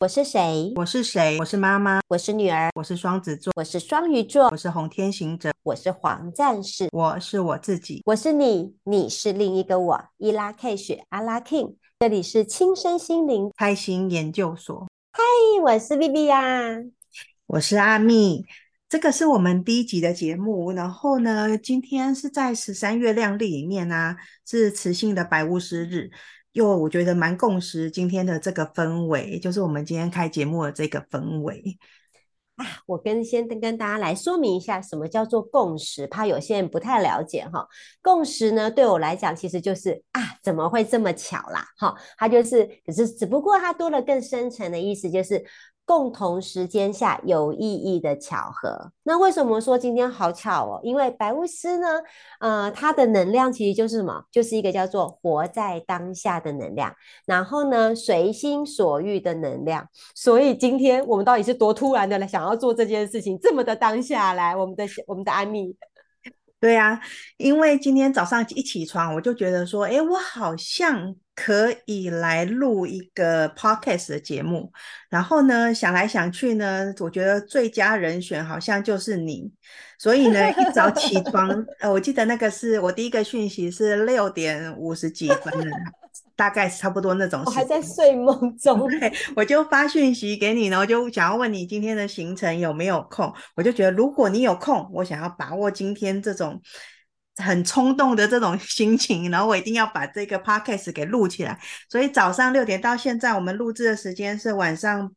我是谁？我是谁？我是妈妈。我是女儿。我是双子座。我是双鱼座。我是红天行者。我是黄战士。我是我自己。我是你，你是另一个我。伊拉 K 雪阿拉 King，这里是轻身心灵开心研究所。嗨，我是 Vivi 呀。我是阿蜜。这个是我们第一集的节目。然后呢，今天是在十三月亮历里面呢、啊，是雌性的白巫师日。又我觉得蛮共识今天的这个氛围，就是我们今天开节目的这个氛围啊。我跟先跟大家来说明一下，什么叫做共识，怕有些人不太了解哈。共识呢，对我来讲，其实就是啊，怎么会这么巧啦？哈，它就是，可是只不过它多了更深层的意思，就是。共同时间下有意义的巧合。那为什么说今天好巧哦？因为白巫师呢，呃，它的能量其实就是什么？就是一个叫做活在当下的能量。然后呢，随心所欲的能量。所以今天我们到底是多突然的来想要做这件事情，这么的当下来，我们的我们的阿蜜。对啊，因为今天早上一起床，我就觉得说，哎，我好像。可以来录一个 podcast 的节目，然后呢，想来想去呢，我觉得最佳人选好像就是你，所以呢，一早起床，呃，我记得那个是我第一个讯息是六点五十几分的，大概是差不多那种。我还在睡梦中，对，我就发讯息给你，然后就想要问你今天的行程有没有空，我就觉得如果你有空，我想要把握今天这种。很冲动的这种心情，然后我一定要把这个 podcast 给录起来。所以早上六点到现在，我们录制的时间是晚上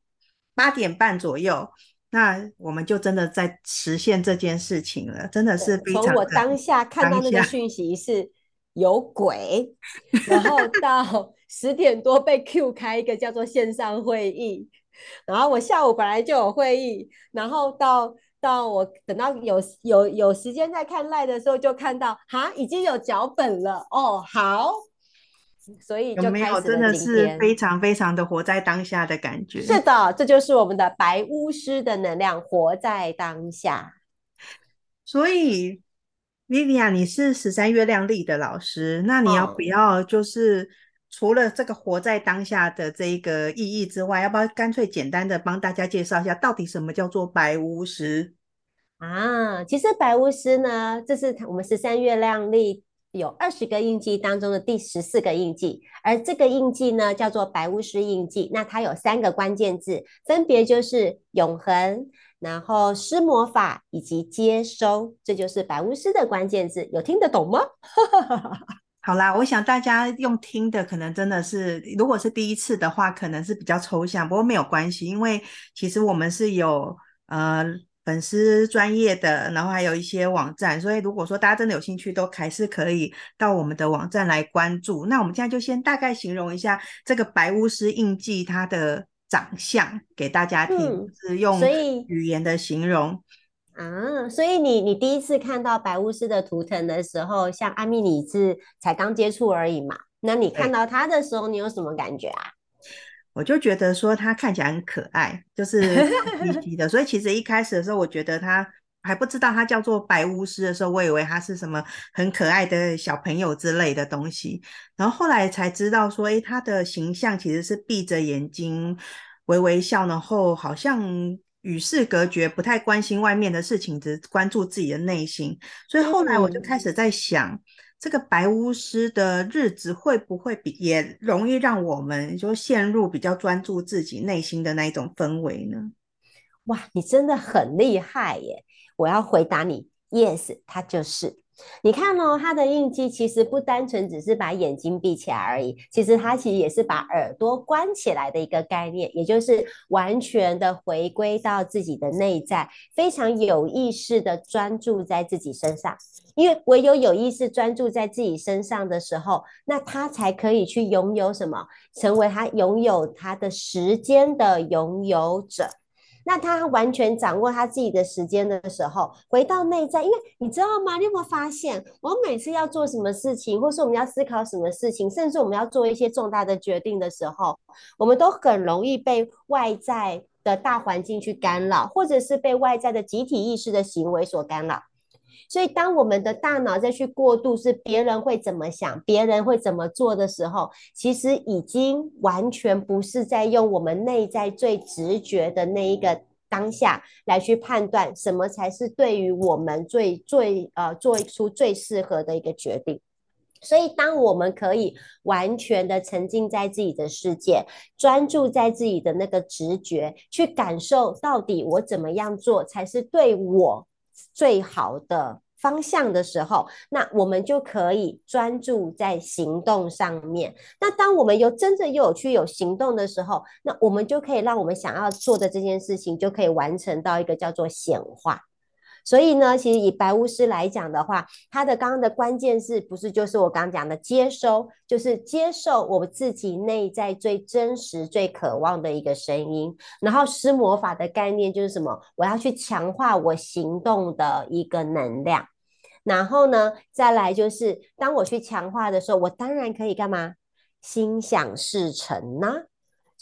八点半左右。那我们就真的在实现这件事情了，真的是非常。从我当下看到那个讯息是有鬼，然后 到十点多被 Q 开一个叫做线上会议，然后我下午本来就有会议，然后到。到我等到有有有时间再看赖的时候，就看到哈已经有脚本了哦，好，所以就开始。有没有真的是非常非常的活在当下的感觉？是的，这就是我们的白巫师的能量，活在当下。所以，Vivian，你是十三月亮历的老师，那你要不要就是？除了这个活在当下的这一个意义之外，要不要干脆简单的帮大家介绍一下，到底什么叫做白巫师啊？其实白巫师呢，这是我们十三月亮历有二十个印记当中的第十四个印记，而这个印记呢叫做白巫师印记。那它有三个关键字，分别就是永恒，然后施魔法以及接收，这就是白巫师的关键字。有听得懂吗？好啦，我想大家用听的可能真的是，如果是第一次的话，可能是比较抽象，不过没有关系，因为其实我们是有呃粉丝专业的，然后还有一些网站，所以如果说大家真的有兴趣，都还是可以到我们的网站来关注。那我们现在就先大概形容一下这个白巫师印记它的长相给大家听，嗯、是用语言的形容。啊，所以你你第一次看到白巫师的图腾的时候，像阿蜜你是才刚接触而已嘛？那你看到他的时候，你有什么感觉啊？我就觉得说他看起来很可爱，就是皮皮的。所以其实一开始的时候，我觉得他还不知道他叫做白巫师的时候，我以为他是什么很可爱的小朋友之类的东西。然后后来才知道说，诶，他的形象其实是闭着眼睛，微微笑，然后好像。与世隔绝，不太关心外面的事情，只关注自己的内心。所以后来我就开始在想，嗯、这个白巫师的日子会不会比也容易让我们就陷入比较专注自己内心的那一种氛围呢？哇，你真的很厉害耶！我要回答你，yes，他就是。你看哦，他的印记其实不单纯只是把眼睛闭起来而已，其实他其实也是把耳朵关起来的一个概念，也就是完全的回归到自己的内在，非常有意识的专注在自己身上。因为唯有有意识专注在自己身上的时候，那他才可以去拥有什么，成为他拥有他的时间的拥有者。那他完全掌握他自己的时间的时候，回到内在，因为你知道吗？你有没有发现，我每次要做什么事情，或是我们要思考什么事情，甚至我们要做一些重大的决定的时候，我们都很容易被外在的大环境去干扰，或者是被外在的集体意识的行为所干扰。所以，当我们的大脑再去过渡是别人会怎么想，别人会怎么做的时候，其实已经完全不是在用我们内在最直觉的那一个当下来去判断什么才是对于我们最最呃做出最适合的一个决定。所以，当我们可以完全的沉浸在自己的世界，专注在自己的那个直觉，去感受到底我怎么样做才是对我最好的方向的时候，那我们就可以专注在行动上面。那当我们有真正又有去有行动的时候，那我们就可以让我们想要做的这件事情，就可以完成到一个叫做显化。所以呢，其实以白巫师来讲的话，他的刚刚的关键是不是就是我刚刚讲的接收，就是接受我自己内在最真实、最渴望的一个声音。然后施魔法的概念就是什么？我要去强化我行动的一个能量。然后呢，再来就是当我去强化的时候，我当然可以干嘛？心想事成呢？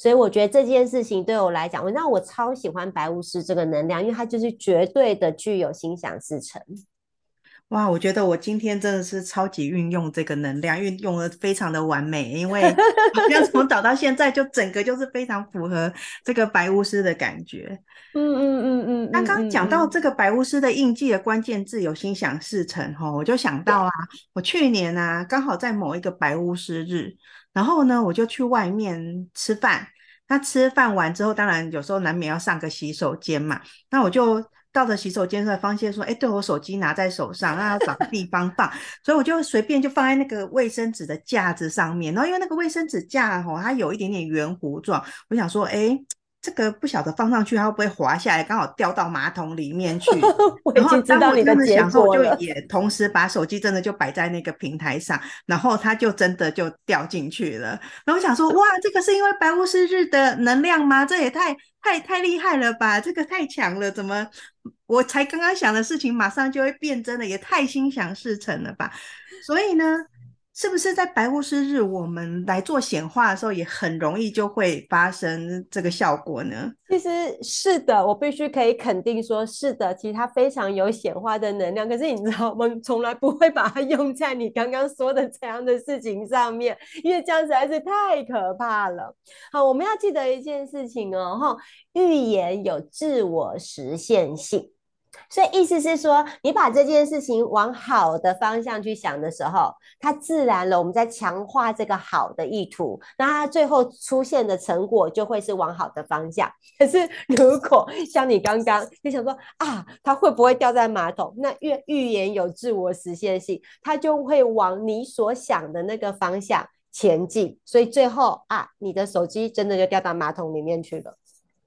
所以我觉得这件事情对我来讲，我那我超喜欢白巫师这个能量，因为它就是绝对的具有心想事成。哇，我觉得我今天真的是超级运用这个能量，运用的非常的完美，因为好像 从早到现在就整个就是非常符合这个白巫师的感觉。嗯嗯嗯嗯。那刚刚讲到这个白巫师的印记的关键字有心想事成哈，我就想到啊，我去年啊刚好在某一个白巫师日。然后呢，我就去外面吃饭。那吃饭完之后，当然有时候难免要上个洗手间嘛。那我就到了洗手间才，发现说，哎，对，我手机拿在手上，那要找个地方放，所以我就随便就放在那个卫生纸的架子上面。然后因为那个卫生纸架吼，它有一点点圆弧状，我想说，哎。这个不晓得放上去，它会不会滑下来，刚好掉到马桶里面去？我已经知道你的结果了。然后当我这么想，就也同时把手机真的就摆在那个平台上，然后它就真的就掉进去了。然后我想说，哇，这个是因为白巫师日的能量吗？这也太太太厉害了吧！这个太强了，怎么我才刚刚想的事情马上就会变真的？也太心想事成了吧！所以呢。是不是在白巫师日，我们来做显化的时候，也很容易就会发生这个效果呢？其实是的，我必须可以肯定说，是的，其实它非常有显化的能量。可是你知道，我们从来不会把它用在你刚刚说的这样的事情上面，因为这样实在是太可怕了。好，我们要记得一件事情哦，哈，预言有自我实现性。所以意思是说，你把这件事情往好的方向去想的时候，它自然了，我们在强化这个好的意图，那它最后出现的成果就会是往好的方向。可是如果像你刚刚你想说啊，它会不会掉在马桶？那预预言有自我实现性，它就会往你所想的那个方向前进。所以最后啊，你的手机真的就掉到马桶里面去了。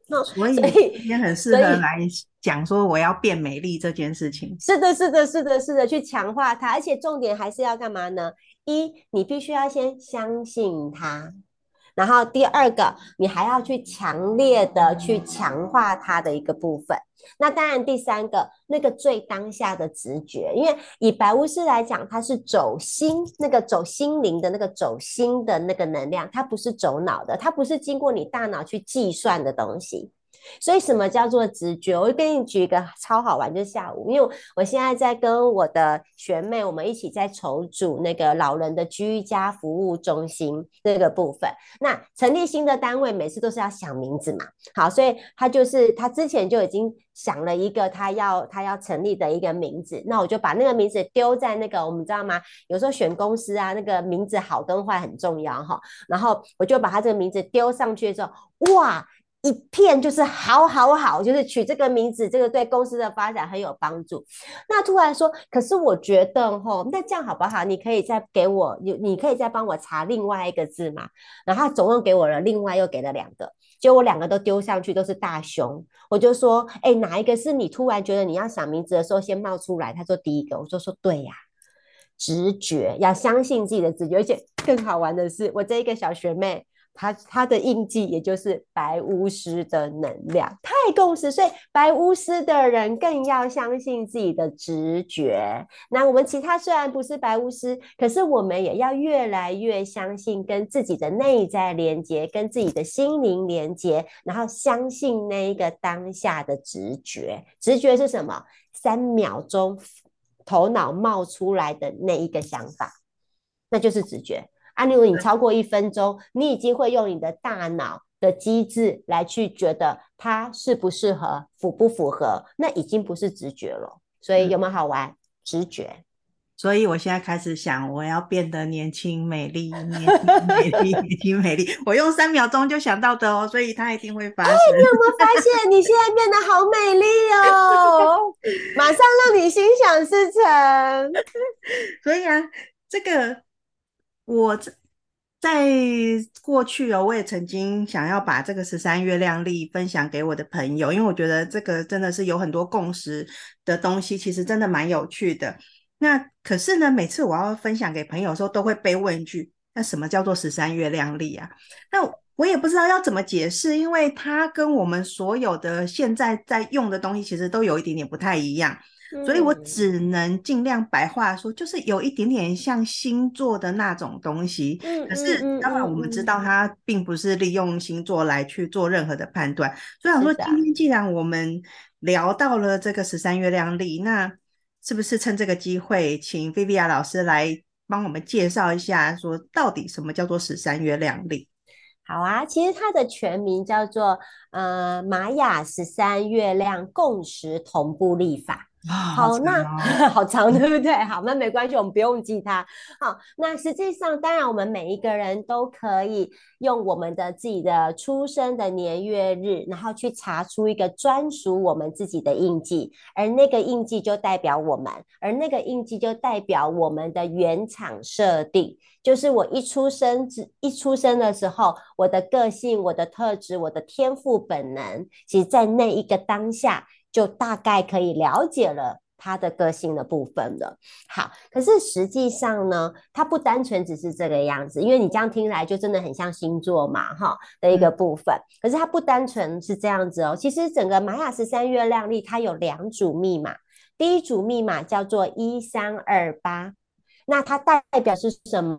那所以也很适合来讲说我要变美丽这件事情。是的，是的，是的，是的，去强化它，而且重点还是要干嘛呢？一，你必须要先相信它。然后第二个，你还要去强烈的去强化它的一个部分。那当然，第三个，那个最当下的直觉，因为以白巫师来讲，它是走心，那个走心灵的那个走心的那个能量，它不是走脑的，它不是经过你大脑去计算的东西。所以，什么叫做直觉？我会跟你举一个超好玩，就是下午，因为我现在在跟我的学妹，我们一起在筹组那个老人的居家服务中心这个部分。那成立新的单位，每次都是要想名字嘛。好，所以他就是他之前就已经想了一个他要他要成立的一个名字。那我就把那个名字丢在那个，我们知道吗？有时候选公司啊，那个名字好跟坏很重要哈。然后我就把他这个名字丢上去的时候，哇！一片就是好好好，就是取这个名字，这个对公司的发展很有帮助。那突然说，可是我觉得吼，那这样好不好？你可以再给我，你你可以再帮我查另外一个字嘛？然后他总共给我了，另外又给了两个，结果我两个都丢上去，都是大熊。我就说，哎，哪一个是你突然觉得你要想名字的时候先冒出来？他说第一个，我说说对呀，直觉，要相信自己的直觉。而且更好玩的是，我这一个小学妹。他他的印记也就是白巫师的能量，太共识，所以白巫师的人更要相信自己的直觉。那我们其他虽然不是白巫师，可是我们也要越来越相信跟自己的内在连接，跟自己的心灵连接，然后相信那一个当下的直觉。直觉是什么？三秒钟头脑冒出来的那一个想法，那就是直觉。啊，例如你超过一分钟，你已经会用你的大脑的机制来去觉得它适不适合、符不符合，那已经不是直觉了。所以有没有好玩？直觉。所以我现在开始想，我要变得年轻美丽，年轻美丽，年轻美丽。我用三秒钟就想到的哦，所以它一定会发生。哎，你有没有发现你现在变得好美丽哦？马上让你心想事成。所以啊，这个我在在过去哦，我也曾经想要把这个十三月亮历分享给我的朋友，因为我觉得这个真的是有很多共识的东西，其实真的蛮有趣的。那可是呢，每次我要分享给朋友的时候，都会被问一句：“那什么叫做十三月亮历啊？”那我也不知道要怎么解释，因为它跟我们所有的现在在用的东西其实都有一点点不太一样，所以我只能尽量白话说，就是有一点点像星座的那种东西。嗯、可是当然我们知道它并不是利用星座来去做任何的判断，所以想说今天既然我们聊到了这个十三月亮历，那是不是趁这个机会，请菲菲亚老师来帮我们介绍一下，说到底什么叫做十三月亮历？好啊，其实它的全名叫做呃玛雅十三月亮共识同步历法。好，好，那 好长，对不对？好，那没关系，我们不用记它。好，那实际上，当然，我们每一个人都可以用我们的自己的出生的年月日，然后去查出一个专属我们自己的印记，而那个印记就代表我们，而那个印记就代表我们的原厂设定，就是我一出生之一出生的时候，我的个性、我的特质、我的天赋本能，其实在那一个当下。就大概可以了解了他的个性的部分了。好，可是实际上呢，它不单纯只是这个样子，因为你这样听来就真的很像星座嘛，哈的一个部分。可是它不单纯是这样子哦，其实整个玛雅十三月亮历它有两组密码，第一组密码叫做一三二八，那它代表是什么？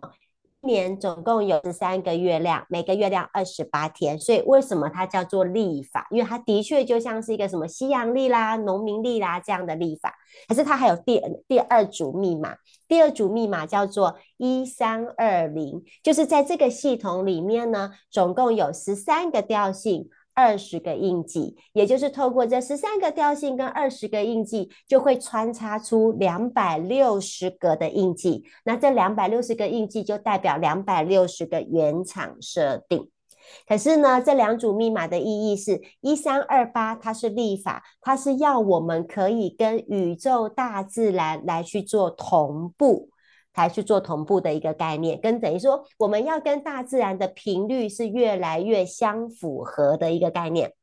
年总共有十三个月亮，每个月亮二十八天，所以为什么它叫做历法？因为它的确就像是一个什么西洋历啦、农民历啦这样的历法。可是它还有第第二组密码，第二组密码叫做一三二零，就是在这个系统里面呢，总共有十三个调性。二十个印记，也就是透过这十三个调性跟二十个印记，就会穿插出两百六十个的印记。那这两百六十个印记就代表两百六十个原厂设定。可是呢，这两组密码的意义是一三二八，它是历法，它是要我们可以跟宇宙大自然来去做同步。才去做同步的一个概念，跟等于说我们要跟大自然的频率是越来越相符合的一个概念。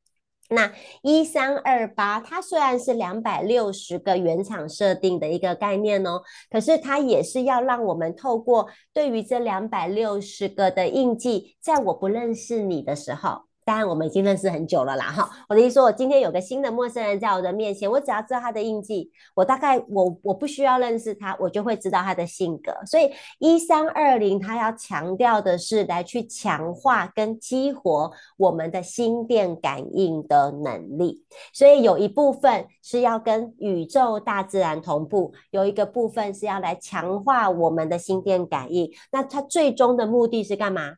那一三二八，它虽然是两百六十个原厂设定的一个概念哦，可是它也是要让我们透过对于这两百六十个的印记，在我不认识你的时候。当然，我们已经认识很久了啦，哈！我的意思说，我今天有个新的陌生人在我的面前，我只要知道他的印记，我大概我我不需要认识他，我就会知道他的性格。所以一三二零，他要强调的是来去强化跟激活我们的心电感应的能力。所以有一部分是要跟宇宙大自然同步，有一个部分是要来强化我们的心电感应。那它最终的目的是干嘛？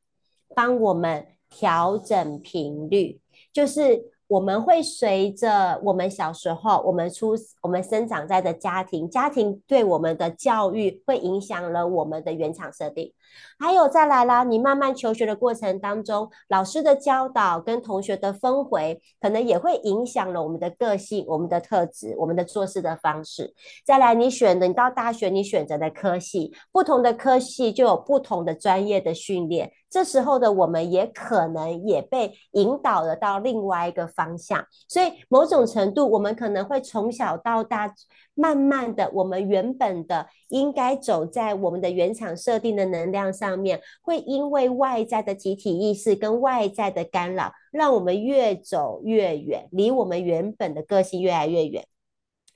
帮我们。调整频率，就是我们会随着我们小时候，我们出我们生长在的家庭，家庭对我们的教育会影响了我们的原厂设定。还有再来啦，你慢慢求学的过程当中，老师的教导跟同学的氛围，可能也会影响了我们的个性、我们的特质、我们的做事的方式。再来，你选的，你到大学你选择的科系，不同的科系就有不同的专业的训练。这时候的我们也可能也被引导了到另外一个方向，所以某种程度，我们可能会从小到大，慢慢的，我们原本的应该走在我们的原厂设定的能量上面，会因为外在的集体意识跟外在的干扰，让我们越走越远，离我们原本的个性越来越远。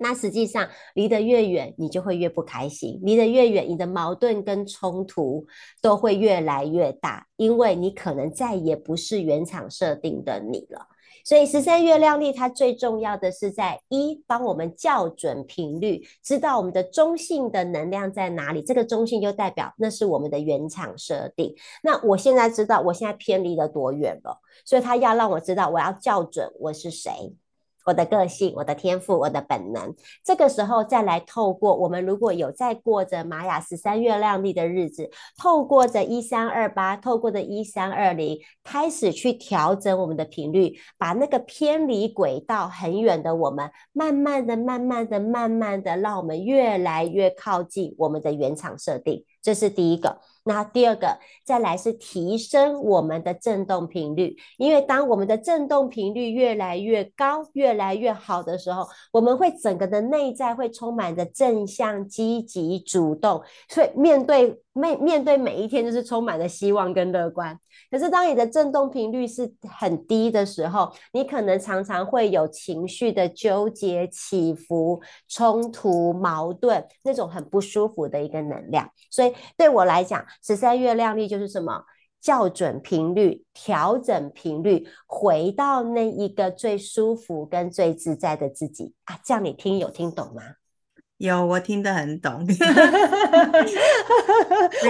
那实际上离得越远，你就会越不开心；离得越远，你的矛盾跟冲突都会越来越大，因为你可能再也不是原厂设定的你了。所以十三月亮历它最重要的是在一帮我们校准频率，知道我们的中性的能量在哪里。这个中性就代表那是我们的原厂设定。那我现在知道我现在偏离了多远了，所以它要让我知道我要校准我是谁。我的个性、我的天赋、我的本能，这个时候再来透过我们如果有在过着玛雅十三月亮历的日子，透过着一三二八，透过着一三二零，开始去调整我们的频率，把那个偏离轨道很远的我们，慢慢的、慢慢的、慢慢的，让我们越来越靠近我们的原厂设定。这是第一个。那第二个，再来是提升我们的振动频率，因为当我们的振动频率越来越高、越来越好的时候，我们会整个的内在会充满着正向、积极、主动，所以面对面面对每一天就是充满了希望跟乐观。可是当你的振动频率是很低的时候，你可能常常会有情绪的纠结、起伏、冲突、矛盾，那种很不舒服的一个能量。所以对我来讲，十三月亮历就是什么？校准频率，调整频率，回到那一个最舒服跟最自在的自己啊！这样你听有听懂吗？有，我听得很懂。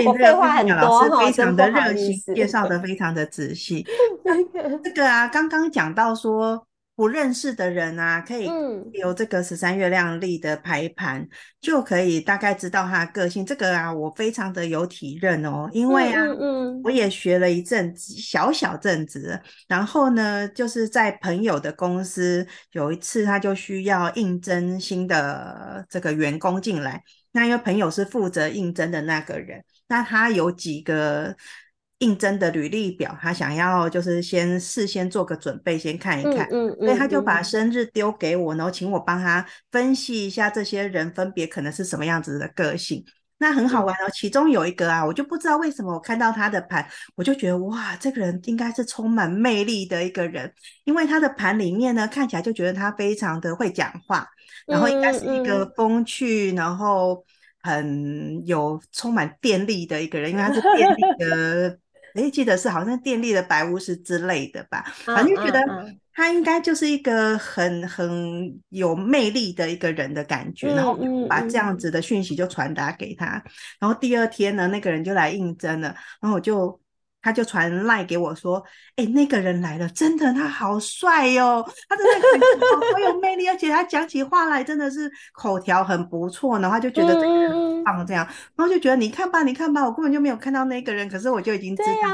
我废话很多哈，非常的热心，介绍的非常的仔细。这个啊，刚刚讲到说。不认识的人啊，可以由这个十三月亮历的排盘，嗯，就可以大概知道他的个性。这个啊，我非常的有体认哦，因为啊，嗯嗯，我也学了一阵子，小小阵子。然后呢，就是在朋友的公司，有一次他就需要应征新的这个员工进来。那因为朋友是负责应征的那个人，那他有几个。应征的履历表，他想要就是先事先做个准备，先看一看，嗯嗯嗯、所以他就把生日丢给我，然后请我帮他分析一下这些人分别可能是什么样子的个性。那很好玩哦，其中有一个啊，我就不知道为什么我看到他的盘，我就觉得哇，这个人应该是充满魅力的一个人，因为他的盘里面呢，看起来就觉得他非常的会讲话，然后应该是一个风趣，然后很有充满电力的一个人，因为他是电力的。哎，记得是好像电力的白巫师之类的吧，反正就觉得他应该就是一个很很有魅力的一个人的感觉，然后把这样子的讯息就传达给他。然后第二天呢，那个人就来应征了，然后我就。他就传赖给我说：“哎、欸，那个人来了，真的，他好帅哟、哦，他真的很好有魅力，而且他讲起话来真的是口条很不错，然后他就觉得这个人很棒，这样，然后就觉得你看吧，你看吧，我根本就没有看到那个人，可是我就已经知道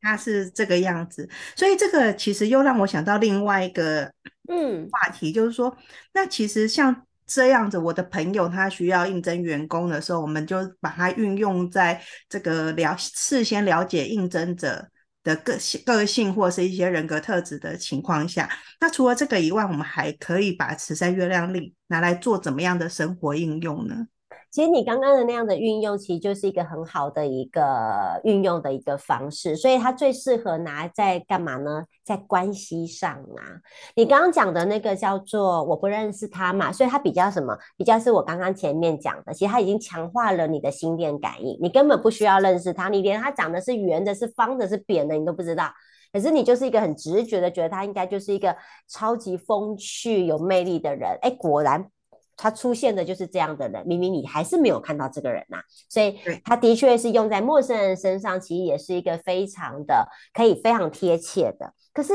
他是这个样子，所以这个其实又让我想到另外一个嗯。话题，就是说，那其实像。”这样子，我的朋友他需要应征员工的时候，我们就把它运用在这个了事先了解应征者的个性、个性或是一些人格特质的情况下。那除了这个以外，我们还可以把慈善月亮历拿来做怎么样的生活应用呢？其实你刚刚的那样的运用，其实就是一个很好的一个运用的一个方式，所以它最适合拿在干嘛呢？在关系上啊。你刚刚讲的那个叫做我不认识他嘛，所以它比较什么？比较是我刚刚前面讲的，其实它已经强化了你的心电感应，你根本不需要认识他，你连他长得是圆的、是方的、是扁的，你都不知道，可是你就是一个很直觉的觉得他应该就是一个超级风趣、有魅力的人。哎，果然。他出现的就是这样的人，明明你还是没有看到这个人呐、啊，所以他的确是用在陌生人身上，其实也是一个非常的可以非常贴切的。可是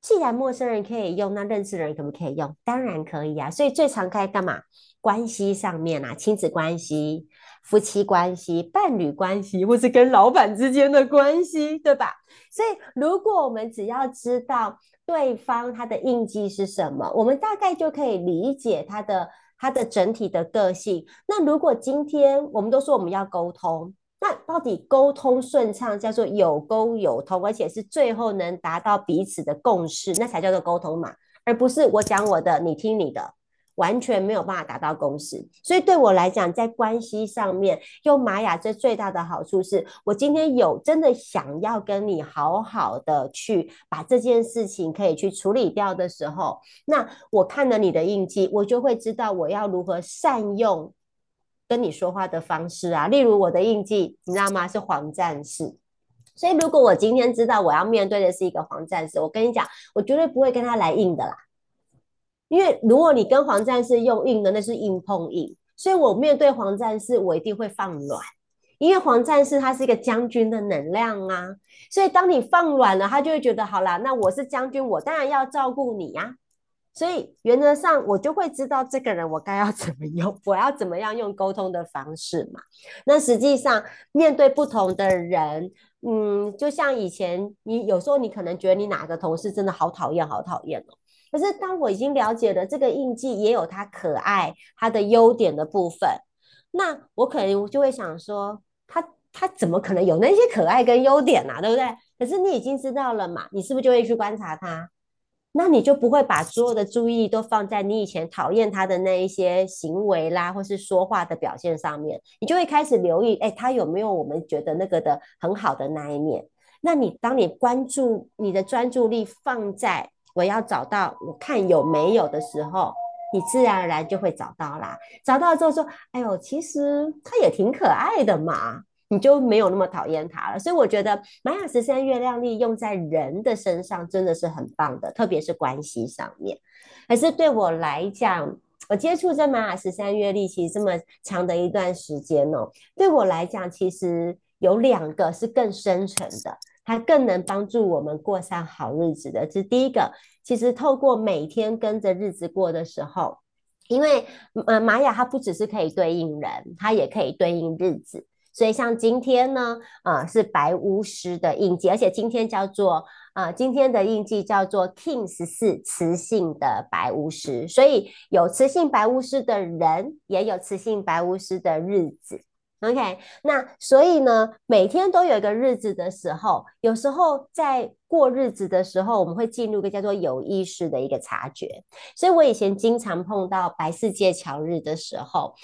既然陌生人可以用，那认识的人可不可以用？当然可以啊。所以最常开干嘛？关系上面啊，亲子关系、夫妻关系、伴侣关系，或是跟老板之间的关系，对吧？所以如果我们只要知道对方他的印记是什么，我们大概就可以理解他的。他的整体的个性。那如果今天我们都说我们要沟通，那到底沟通顺畅叫做有沟有通，而且是最后能达到彼此的共识，那才叫做沟通嘛，而不是我讲我的，你听你的。完全没有办法达到共识，所以对我来讲，在关系上面用玛雅这最大的好处是，我今天有真的想要跟你好好的去把这件事情可以去处理掉的时候，那我看了你的印记，我就会知道我要如何善用跟你说话的方式啊。例如我的印记，你知道吗？是黄战士。所以如果我今天知道我要面对的是一个黄战士，我跟你讲，我绝对不会跟他来硬的啦。因为如果你跟黄战士用硬的，那是硬碰硬。所以我面对黄战士，我一定会放软，因为黄战士他是一个将军的能量啊。所以当你放软了，他就会觉得好啦，那我是将军，我当然要照顾你呀。所以原则上，我就会知道这个人我该要 怎么用，我要怎么样用沟通的方式嘛。那实际上面对不同的人，嗯，就像以前你有时候你可能觉得你哪个同事真的好讨厌，好讨厌哦。可是当我已经了解了这个印记也有它可爱、它的优点的部分，那我可能就会想说，他他怎么可能有那些可爱跟优点啊？对不对？可是你已经知道了嘛，你是不是就会去观察他？那你就不会把所有的注意都放在你以前讨厌他的那一些行为啦，或是说话的表现上面，你就会开始留意，哎，他有没有我们觉得那个的很好的那一面？那你当你关注你的专注力放在我要找到我看有没有的时候，你自然而然就会找到啦。找到之后说，哎呦，其实他也挺可爱的嘛。你就没有那么讨厌他了，所以我觉得玛雅十三月亮历用在人的身上真的是很棒的，特别是关系上面。可是对我来讲，我接触这玛雅十三月历其实这么长的一段时间哦，对我来讲，其实有两个是更深层的，它更能帮助我们过上好日子的。这是第一个，其实透过每天跟着日子过的时候，因为呃玛雅它不只是可以对应人，它也可以对应日子。所以像今天呢，啊、呃、是白巫师的印记，而且今天叫做、呃，今天的印记叫做 King 十四雌性的白巫师，所以有雌性白巫师的人，也有雌性白巫师的日子。OK，那所以呢，每天都有一个日子的时候，有时候在过日子的时候，我们会进入一个叫做有意识的一个察觉。所以我以前经常碰到白世界桥日的时候，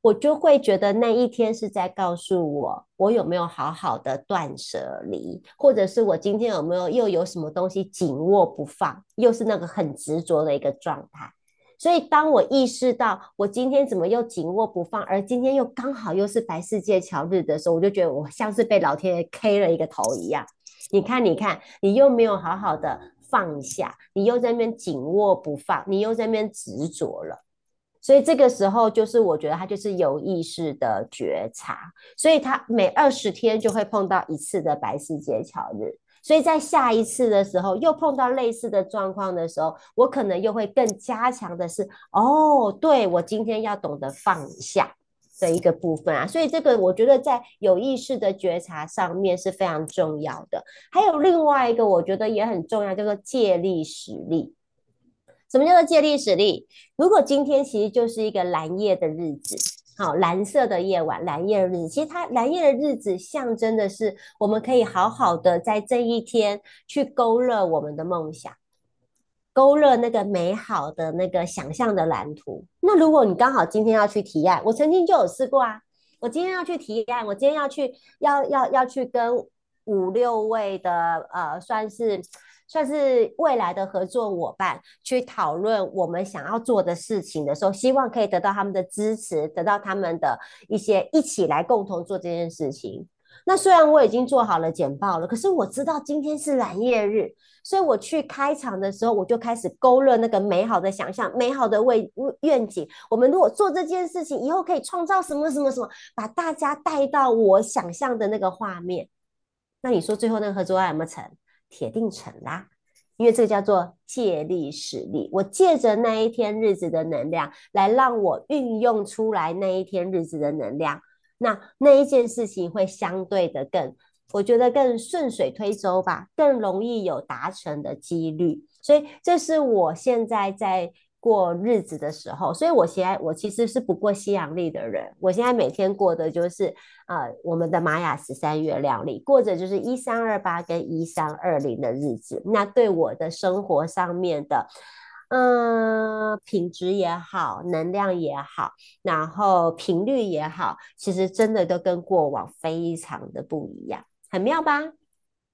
我就会觉得那一天是在告诉我，我有没有好好的断舍离，或者是我今天有没有又有什么东西紧握不放，又是那个很执着的一个状态。所以，当我意识到我今天怎么又紧握不放，而今天又刚好又是白世界桥日的时候，我就觉得我像是被老天爷 K 了一个头一样。你看，你看，你又没有好好的放下，你又在那边紧握不放，你又在那边执着了。所以这个时候，就是我觉得他就是有意识的觉察，所以他每二十天就会碰到一次的白世界桥日。所以在下一次的时候，又碰到类似的状况的时候，我可能又会更加强的是，哦，对，我今天要懂得放下这一个部分啊。所以这个我觉得在有意识的觉察上面是非常重要的。还有另外一个，我觉得也很重要，叫做借力使力。什么叫做借力使力？如果今天其实就是一个蓝夜的日子。好，蓝色的夜晚，蓝夜的日子，其实它蓝夜的日子象征的是，我们可以好好的在这一天去勾勒我们的梦想，勾勒那个美好的那个想象的蓝图。那如果你刚好今天要去提案，我曾经就有试过啊，我今天要去提案，我今天要去要要要去跟五六位的呃，算是。算是未来的合作伙伴去讨论我们想要做的事情的时候，希望可以得到他们的支持，得到他们的一些一起来共同做这件事情。那虽然我已经做好了简报了，可是我知道今天是蓝夜日，所以我去开场的时候，我就开始勾勒那个美好的想象、美好的未愿景。我们如果做这件事情，以后可以创造什么什么什么，把大家带到我想象的那个画面。那你说最后那个合作案有没成？铁定成啦，因为这个叫做借力使力。我借着那一天日子的能量，来让我运用出来那一天日子的能量，那那一件事情会相对的更，我觉得更顺水推舟吧，更容易有达成的几率。所以这是我现在在。过日子的时候，所以我现在我其实是不过西洋历的人。我现在每天过的就是呃我们的玛雅十三月亮历，过着就是一三二八跟一三二零的日子。那对我的生活上面的嗯、品质也好，能量也好，然后频率也好，其实真的都跟过往非常的不一样，很妙吧？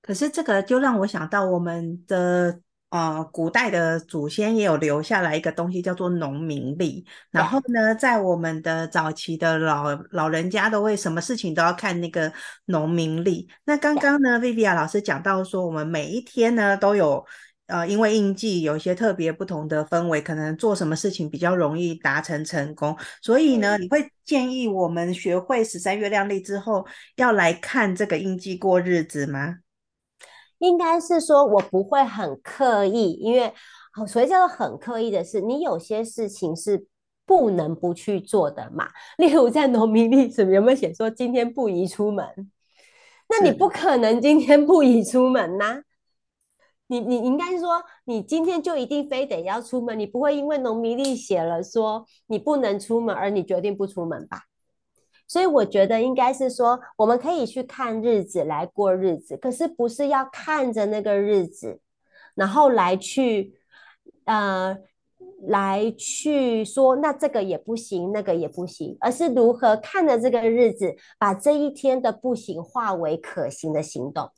可是这个就让我想到我们的。呃，古代的祖先也有留下来一个东西，叫做农民历。然后呢，在我们的早期的老老人家都会什么事情都要看那个农民历。那刚刚呢，Vivian 老师讲到说，我们每一天呢都有呃，因为印记有一些特别不同的氛围，可能做什么事情比较容易达成成功。所以呢，你会建议我们学会十三月亮历之后，要来看这个印记过日子吗？应该是说，我不会很刻意，因为所谓叫做很刻意的是，你有些事情是不能不去做的嘛。例如在农民历上有没有写说今天不宜出门？那你不可能今天不宜出门呐、啊。你你应该说，你今天就一定非得要出门，你不会因为农民历写了说你不能出门而你决定不出门吧？所以我觉得应该是说，我们可以去看日子来过日子，可是不是要看着那个日子，然后来去，呃，来去说那这个也不行，那个也不行，而是如何看着这个日子，把这一天的不行化为可行的行动，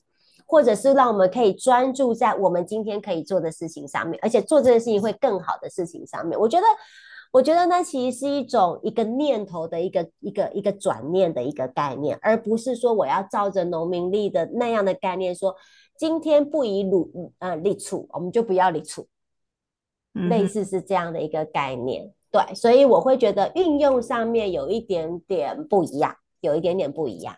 或者是让我们可以专注在我们今天可以做的事情上面，而且做这件事情会更好的事情上面。我觉得。我觉得那其实是一种一个念头的一个一个一个转念的一个概念，而不是说我要照着农民历的那样的概念说，今天不宜鲁呃立储，我们就不要立储，类似是这样的一个概念。对，所以我会觉得运用上面有一点点不一样，有一点点不一样。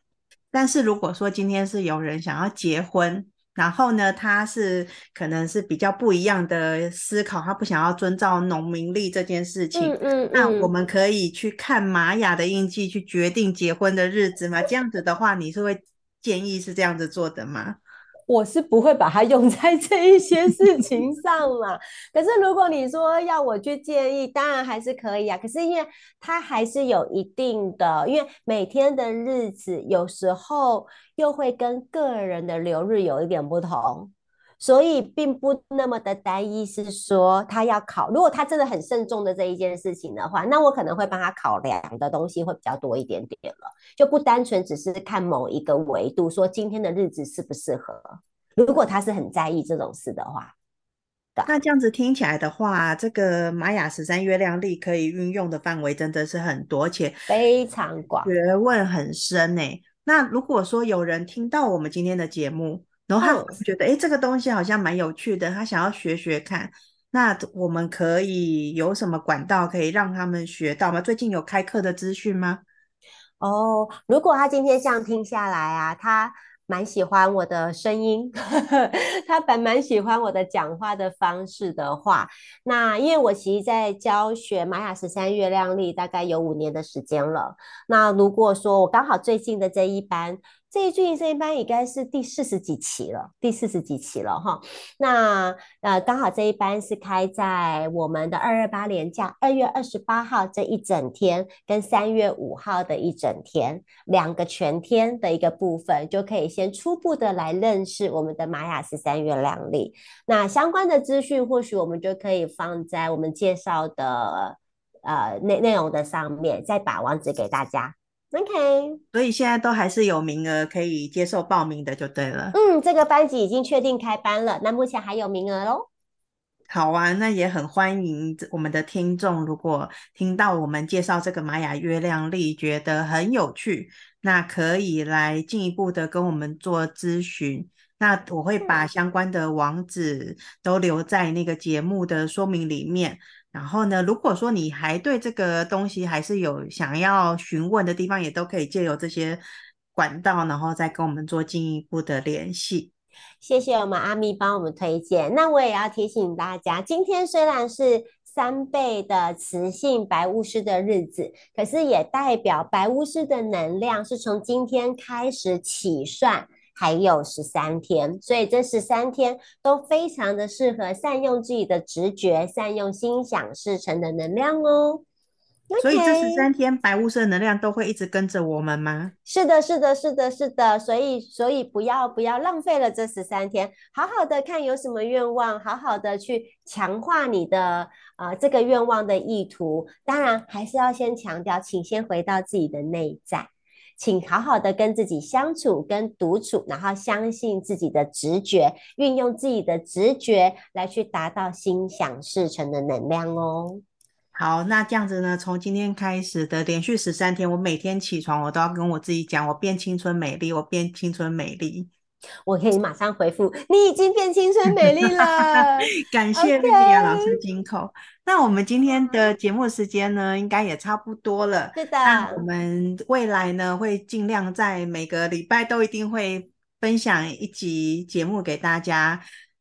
但是如果说今天是有人想要结婚。然后呢，他是可能是比较不一样的思考，他不想要遵照农民历这件事情。嗯嗯，嗯，那我们可以去看玛雅的印记去决定结婚的日子吗？这样子的话，你是会建议是这样子做的吗？我是不会把它用在这一些事情上嘛。可是如果你说要我去建议，当然还是可以啊。可是因为它还是有一定的，因为每天的日子有时候又会跟个人的流日有一点不同。所以并不那么的单一，是说他要考。如果他真的很慎重的这一件事情的话，那我可能会帮他考量的东西会比较多一点点了，就不单纯只是看某一个维度，说今天的日子适不适合。如果他是很在意这种事的话，那这样子听起来的话，这个玛雅十三月亮历可以运用的范围真的是很多，且非常广，学问很深呢。那如果说有人听到我们今天的节目，然后他觉得，哎、oh.，这个东西好像蛮有趣的，他想要学学看。那我们可以有什么管道可以让他们学到吗？最近有开课的资讯吗？哦、oh,，如果他今天这样听下来啊，他。蛮喜欢我的声音，他本蛮喜欢我的讲话的方式的话，那因为我其实在教学玛雅十三月亮历大概有五年的时间了。那如果说我刚好最近的这一班。这一最近这一班应该是第四十几期了，第四十几期了哈。那呃，刚好这一班是开在我们的二二八连假，二月二十八号这一整天，跟三月五号的一整天，两个全天的一个部分，就可以先初步的来认识我们的玛雅十三月亮历。那相关的资讯，或许我们就可以放在我们介绍的呃内内容的上面，再把网址给大家。OK，所以现在都还是有名额可以接受报名的，就对了。嗯，这个班级已经确定开班了，那目前还有名额喽。好啊，那也很欢迎我们的听众，如果听到我们介绍这个玛雅月亮历觉得很有趣，那可以来进一步的跟我们做咨询。那我会把相关的网址都留在那个节目的说明里面。然后呢，如果说你还对这个东西还是有想要询问的地方，也都可以借由这些管道，然后再跟我们做进一步的联系。谢谢我们阿咪帮我们推荐。那我也要提醒大家，今天虽然是三倍的磁性白巫师的日子，可是也代表白巫师的能量是从今天开始起算。还有十三天，所以这十三天都非常的适合善用自己的直觉，善用心想事成的能量哦。Okay. 所以这十三天白雾色的能量都会一直跟着我们吗？是的，是的，是的，是的。所以，所以不要不要浪费了这十三天，好好的看有什么愿望，好好的去强化你的呃这个愿望的意图。当然，还是要先强调，请先回到自己的内在。请好好的跟自己相处，跟独处，然后相信自己的直觉，运用自己的直觉来去达到心想事成的能量哦。好，那这样子呢，从今天开始的连续十三天，我每天起床，我都要跟我自己讲，我变青春美丽，我变青春美丽。我可以马上回复，你已经变青春美丽了。感谢莉莉亚老师金口。那我们今天的节目时间呢，应该也差不多了。是的。那我们未来呢，会尽量在每个礼拜都一定会分享一集节目给大家。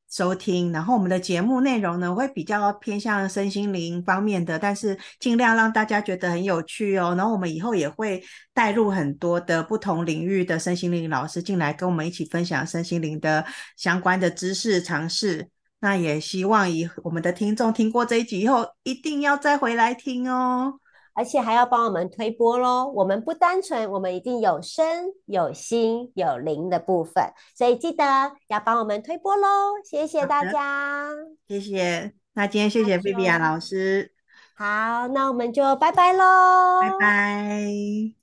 收听，然后我们的节目内容呢，会比较偏向身心灵方面的，但是尽量让大家觉得很有趣哦。然后我们以后也会带入很多的不同领域的身心灵老师进来，跟我们一起分享身心灵的相关的知识、尝试。那也希望以我们的听众听过这一集以后，一定要再回来听哦。而且还要帮我们推波喽！我们不单纯，我们一定有身、有心、有灵的部分，所以记得要帮我们推波喽！谢谢大家，谢谢。那今天谢谢菲比亚老师。好，那我们就拜拜喽！拜拜。